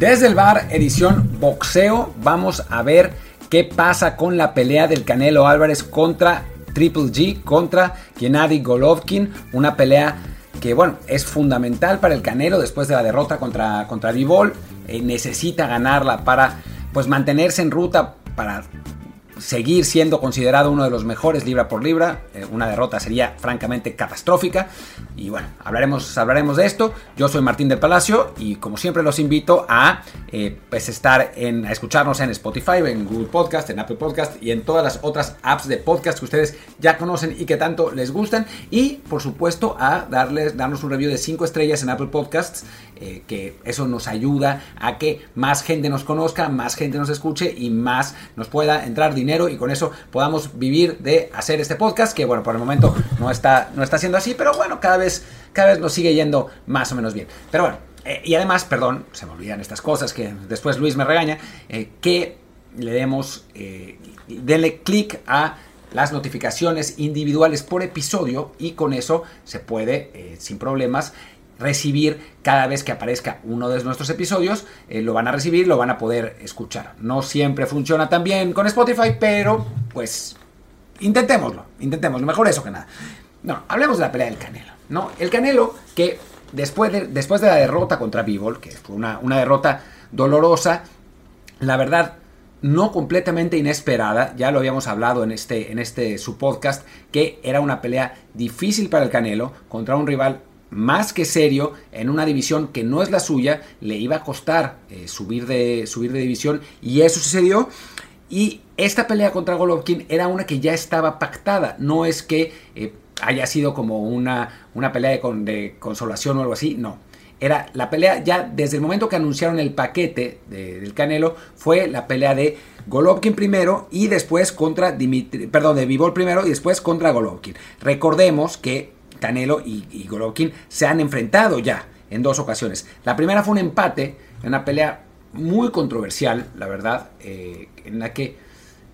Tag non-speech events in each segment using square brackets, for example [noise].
Desde el bar, edición boxeo, vamos a ver qué pasa con la pelea del Canelo Álvarez contra Triple G, contra Gennady Golovkin, una pelea que bueno, es fundamental para el Canelo después de la derrota contra, contra Bivol, eh, necesita ganarla para pues mantenerse en ruta para seguir siendo considerado uno de los mejores libra por libra. Eh, una derrota sería francamente catastrófica. Y bueno, hablaremos, hablaremos de esto. Yo soy Martín del Palacio y como siempre los invito a eh, pues estar en, a escucharnos en Spotify, en Google Podcast, en Apple Podcast y en todas las otras apps de podcast que ustedes ya conocen y que tanto les gustan. Y por supuesto a darles, darnos un review de 5 estrellas en Apple Podcasts, eh, que eso nos ayuda a que más gente nos conozca, más gente nos escuche y más nos pueda entrar dinero y con eso podamos vivir de hacer este podcast, que bueno, por el momento no está, no está siendo así, pero bueno, cada vez, cada vez nos sigue yendo más o menos bien. Pero bueno, eh, y además, perdón, se me olvidan estas cosas que después Luis me regaña, eh, que le demos, eh, denle clic a las notificaciones individuales por episodio y con eso se puede sin problemas recibir cada vez que aparezca uno de nuestros episodios, eh, lo van a recibir, lo van a poder escuchar. No siempre funciona tan bien con Spotify, pero pues intentémoslo, intentémoslo, mejor eso que nada. No, hablemos de la pelea del Canelo, ¿no? El Canelo que después de, después de la derrota contra Bivol, que fue una, una derrota dolorosa, la verdad no completamente inesperada, ya lo habíamos hablado en este, en este su podcast, que era una pelea difícil para el Canelo contra un rival más que serio en una división que no es la suya, le iba a costar eh, subir, de, subir de división y eso sucedió. Y esta pelea contra Golovkin era una que ya estaba pactada, no es que eh, haya sido como una, una pelea de, consolación o algo así, no. Era la pelea ya desde el momento que anunciaron el paquete del Canelo, fue la pelea de Golovkin primero y después contra Dimitri, perdón, de Vivol primero y después contra Golovkin. Recordemos que Canelo y, Golovkin se han enfrentado ya en dos ocasiones. La primera fue un empate, una pelea muy controversial, la verdad, eh, en la que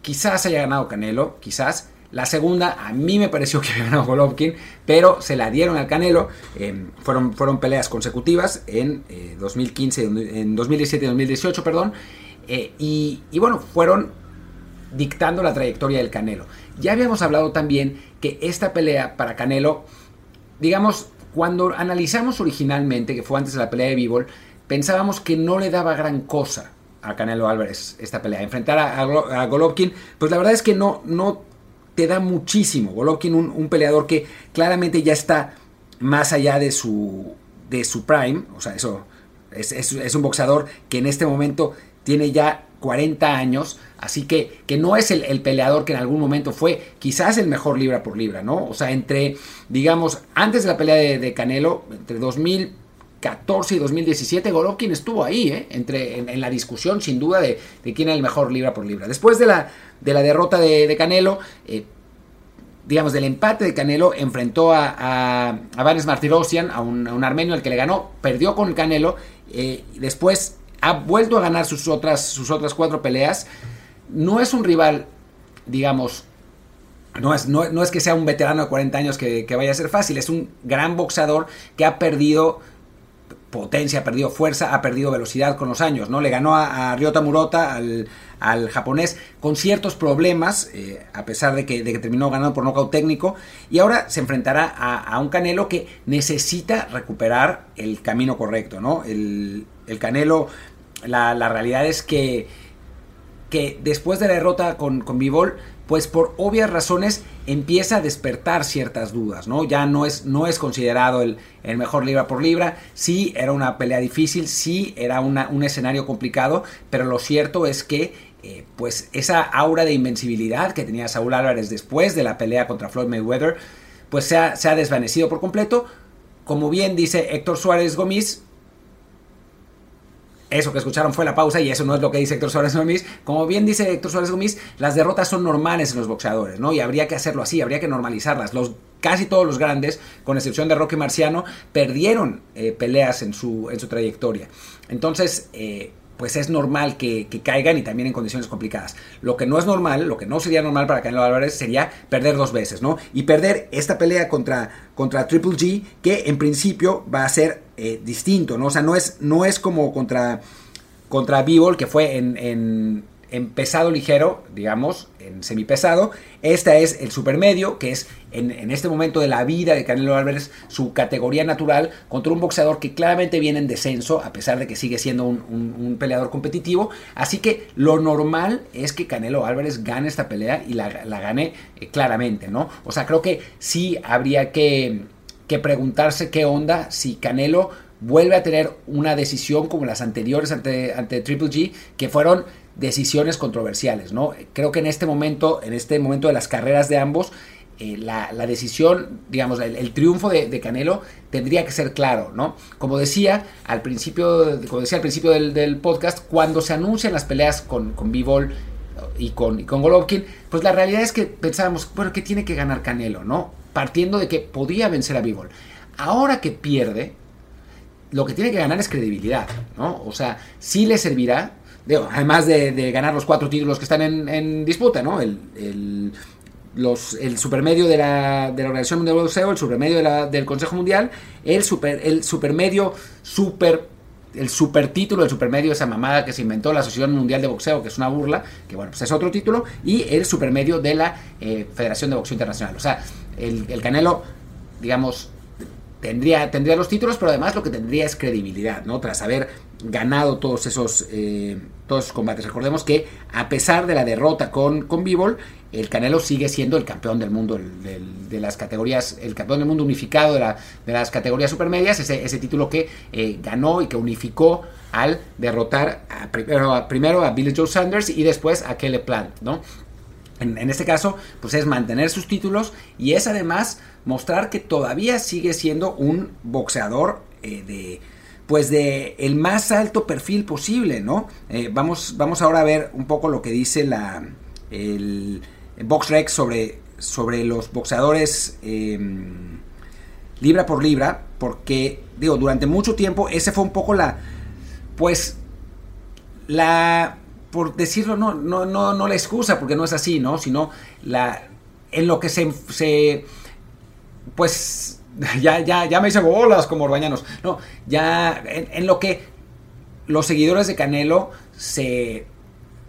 quizás haya ganado Canelo, quizás. La segunda a mí me pareció [laughs] que había ganado Golovkin, pero se la dieron al Canelo. Eh, fueron, fueron peleas consecutivas en 2015, eh, en 2017 y 2018, perdón. y, y bueno, fueron dictando la trayectoria del Canelo. Ya habíamos hablado también que esta pelea para Canelo digamos, cuando analizamos originalmente, que fue antes de la pelea de Bivol, pensábamos que no le daba gran cosa a Canelo Álvarez esta pelea. Enfrentar a, Golovkin, pues la verdad es que no, no te da muchísimo. Golovkin, un, peleador que claramente ya está más allá de su, de su prime, o sea, eso es, es un boxeador que en este momento tiene ya 40 años, así que, que no es el, peleador que en algún momento fue quizás el mejor libra por libra, ¿no? O sea, entre, digamos, antes de la pelea de, Canelo, entre 2014 y 2017, Golovkin estuvo ahí, ¿eh? Entre, en, la discusión, sin duda, de, quién era el mejor libra por libra. Después de la, de la derrota de, Canelo, eh, digamos, del empate de Canelo, enfrentó a, a, a Vanes Martirosyan, a un, armenio al que le ganó, perdió con el Canelo, eh, después ha vuelto a ganar sus otras, sus otras cuatro peleas. No es un rival, digamos, no es, no, es que sea un veterano de 40 años que, vaya a ser fácil, es un gran boxeador que ha perdido potencia, ha perdido fuerza, ha perdido velocidad con los años, ¿no? Le ganó a, Ryota Murota, al, al japonés con ciertos problemas, eh, a pesar de que, terminó ganando por nocaut técnico. Y ahora se enfrentará a, un Canelo que necesita recuperar el camino correcto, ¿no? El, Canelo, la, realidad es que, que después de la derrota con, con Bivol, pues por obvias razones empieza a despertar ciertas dudas, ¿no? Ya no es, no es considerado el, mejor libra por libra, sí era una pelea difícil, sí era un escenario complicado, pero lo cierto es que eh, pues esa aura de invencibilidad que tenía Saúl Álvarez después de la pelea contra Floyd Mayweather, pues se ha, se ha desvanecido por completo. Como bien dice Héctor Suárez Gómez, eso que escucharon fue la pausa y eso no es lo que dice Héctor Suárez Gómez. Como bien dice Héctor Suárez Gómez, las derrotas son normales en los boxeadores, ¿no? Y habría que hacerlo así, habría que normalizarlas. Los, casi todos los grandes, con excepción de Roque Marciano, perdieron eh, peleas en su, en su trayectoria. Entonces, eh, pues es normal que, caigan y también en condiciones complicadas. Lo que no es normal, lo que no sería normal para Canelo Álvarez sería perder dos veces, ¿no? Y perder esta pelea contra, contra Triple G, que en principio va a ser eh, distinto, ¿no? O sea, no es, no es como contra, contra Bivol, que fue en en pesado ligero, digamos, en semipesado. Esta es el supermedio, que es en, este momento de la vida de Canelo Álvarez su categoría natural contra un boxeador que claramente viene en descenso, a pesar de que sigue siendo un, peleador competitivo. Así que lo normal es que Canelo Álvarez gane esta pelea y la, gane eh, claramente, ¿no? O sea, creo que sí habría que, que preguntarse qué onda si Canelo vuelve a tener una decisión como las anteriores ante, ante Triple G, que fueron decisiones controversiales, ¿no? Creo que en este momento, en este momento de las carreras de ambos, eh, la, decisión, digamos, el, triunfo de, Canelo tendría que ser claro, ¿no? Como decía al principio, como decía al principio del, podcast, cuando se anuncian las peleas con, con y con, y Golovkin, pues la realidad es que pensábamos, bueno, ¿qué tiene que ganar Canelo, no? Partiendo de que podía vencer a B-Ball. Ahora que pierde, lo que tiene que ganar es credibilidad, ¿no? O sea, sí le servirá, además de, ganar los cuatro títulos que están en, disputa, ¿no? El, el supermedio de la, de la Organización Mundial de Boxeo, el supermedio del Consejo Mundial, el, super, el supermedio super el super título, el supermedio, esa mamada que se inventó la Asociación Mundial de Boxeo, que es una burla, que bueno, pues es otro título, y el supermedio de la eh, Federación de Boxeo Internacional. O sea, el, el Canelo, digamos, tendría, tendría los títulos, pero además lo que tendría es credibilidad, ¿no? Tras haber ganado todos esos, eh, todos combates. Recordemos que a pesar de la derrota con, con el Canelo sigue siendo el campeón del mundo de las categorías, el campeón del mundo unificado de, la, de las categorías supermedias, ese, ese título que eh, ganó y que unificó al derrotar primero, primero, a Billy Joe Sanders y después a Kelly Plant, ¿no? En, este caso, pues es mantener sus títulos y es además mostrar que todavía sigue siendo un boxeador eh, de pues de el más alto perfil posible, ¿no? Eh, vamos, vamos ahora a ver un poco lo que dice la el, BoxRec sobre, sobre los boxeadores em, libra por libra, porque digo durante mucho tiempo ese fue un poco la pues la por decirlo, no, no, no, no la excusa, porque no es así, ¿no? Sino la, en lo que se, se pues, [laughs] ya, ya, ya me hice bolas como orbañanos, no, ya en, lo que los seguidores de Canelo se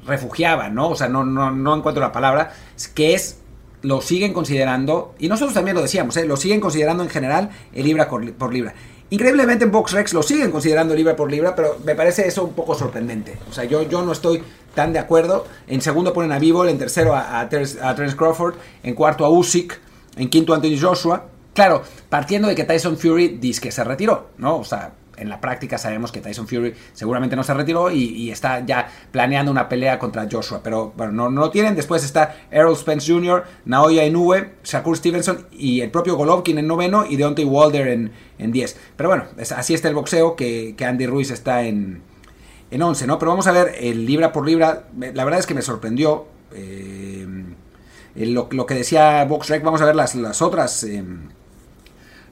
refugiaban, ¿no? O sea, no, no, no encuentro la palabra, que es lo siguen considerando, y nosotros también lo decíamos, ¿eh? lo siguen considerando en general el libra por libra. Increíblemente en BoxRex lo siguen considerando libra por libra, pero me parece eso un poco sorprendente. O sea, yo, yo no estoy tan de acuerdo. En segundo ponen a Bivol, en tercero a, a, Terence Crawford, en cuarto a Usyk, en quinto a Anthony Joshua. Claro, partiendo de que Tyson Fury dice que se retiró, ¿no? O sea, en la práctica sabemos que Tyson Fury seguramente no se retiró y, está ya planeando una pelea contra Joshua, pero bueno, no, lo tienen. Después está Errol Spence Jr., Naoya Inoue, Shakur Stevenson y el propio Golovkin en noveno y Deontay Wilder en, en diez. Pero bueno, así está el boxeo que, Andy Ruiz está en, en 11, ¿no? Pero vamos a ver el libra por libra. La verdad es que me sorprendió eh, lo, que decía BoxRec. Vamos a ver las, las otras... Eh,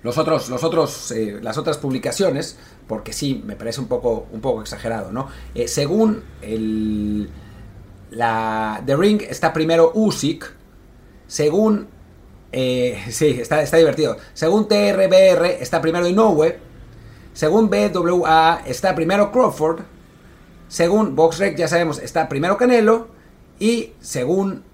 los otros, los otros, eh, las otras publicaciones, porque sí, me parece un poco, un poco exagerado, ¿no? Eh, según el, la The Ring está primero Usyk, según, eh, [laughs] sí, está, está divertido, según TRBR está primero Inoue, según BWA está primero Crawford, según BoxRec, ya sabemos, está primero Canelo y según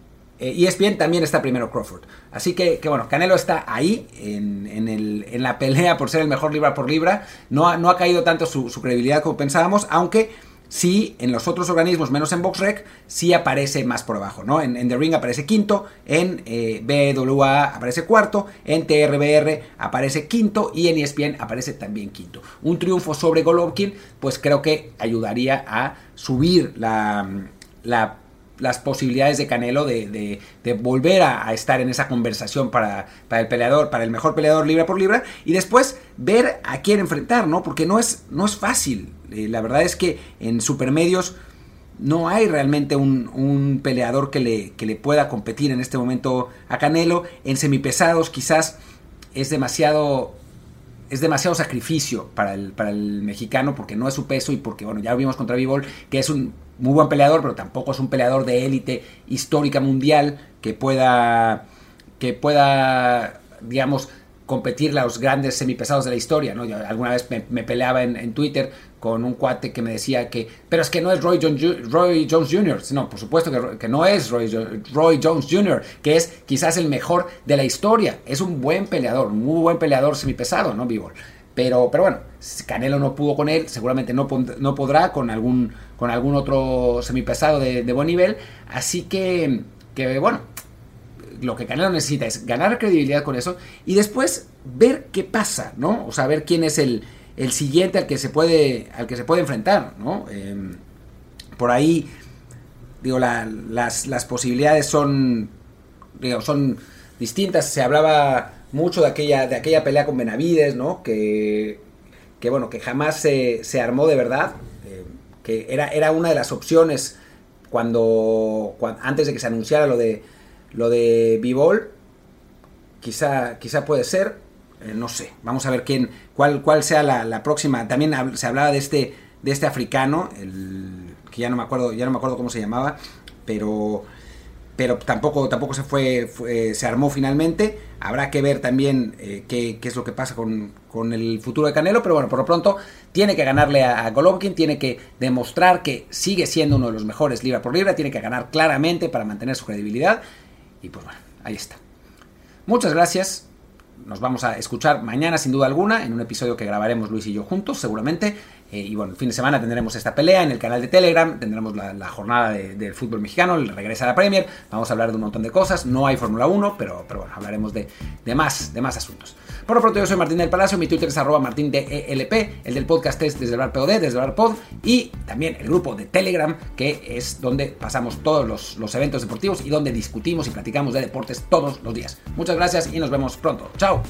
eh, ESPN también está primero Crawford. Así que, que bueno, Canelo está ahí en, en, la pelea por ser el mejor libra por libra. No ha, no ha caído tanto su, credibilidad como pensábamos, aunque sí en los otros organismos, menos en BoxRec, sí aparece más por abajo, ¿no? En, The Ring aparece quinto, en eh, BWA aparece cuarto, en TRBR aparece quinto y en ESPN aparece también quinto. Un triunfo sobre Golovkin, pues creo que ayudaría a subir la las posibilidades de Canelo de, de, volver a, a, estar en esa conversación para, para, el peleador, para el mejor peleador libra por libra, y después ver a quién enfrentar, ¿no? Porque no es, no es fácil. Eh, la verdad es que en supermedios no hay realmente un, un peleador que le, que le, pueda competir en este momento a Canelo. En semipesados quizás es demasiado es demasiado sacrificio para el, para el mexicano porque no es su peso y porque, bueno, ya vimos contra Bivol, que es un muy buen peleador, pero tampoco es un peleador de élite histórica mundial que pueda, que pueda, digamos, competir los grandes semipesados de la historia, ¿no? Yo alguna vez me, peleaba en, Twitter con un cuate que me decía que, pero es que no es Roy, Roy Jones Jr., no, por supuesto que, no es Roy, Jones Jr., que es quizás el mejor de la historia, es un buen peleador, muy buen peleador semipesado, ¿no, Bivol? Pero, pero bueno, Canelo no pudo con él, seguramente no, no podrá con algún, con algún otro semipesado de, de buen nivel, así que, que bueno, lo que Canelo necesita es ganar credibilidad con eso y después ver qué pasa, ¿no? O sea, ver quién es el, el siguiente al que se puede, al que se puede enfrentar, ¿no? Eh, por ahí, digo, la, las, las, posibilidades son, digo, son distintas. Se hablaba mucho de aquella, de aquella pelea con Benavides, ¿no? Que, que bueno, que jamás se, se armó de verdad, eh, que era, era una de las opciones cuando, antes de que se anunciara lo de lo de Bivol, quizá, quizá puede ser, eh, no sé, vamos a ver quién, cuál, cuál sea la, la, próxima. También se hablaba de este, de este africano, el, que ya no me acuerdo, ya no me acuerdo cómo se llamaba, pero, pero tampoco, tampoco se fue, fue se armó finalmente. Habrá que ver también eh, qué, qué, es lo que pasa con, con, el futuro de Canelo, pero bueno, por lo pronto tiene que ganarle a, a, Golovkin, tiene que demostrar que sigue siendo uno de los mejores libra por libra, tiene que ganar claramente para mantener su credibilidad. Y pues bueno, ahí está. Muchas gracias. Nos vamos a escuchar mañana sin duda alguna en un episodio que grabaremos Luis y yo juntos seguramente. Eh, y bueno, el fin de semana tendremos esta pelea en el canal de Telegram, tendremos la, jornada del de fútbol mexicano, el regreso a la Premier, vamos a hablar de un montón de cosas, no hay Fórmula 1, pero, pero bueno, hablaremos de, de, más, de más asuntos. Por lo pronto yo soy Martín del Palacio, mi Twitter es arroba martindelp, el del podcast es desde el bar desde el bar pod, y también el grupo de Telegram, que es donde pasamos todos los, los eventos deportivos y donde discutimos y platicamos de deportes todos los días. Muchas gracias y nos vemos pronto. Chao.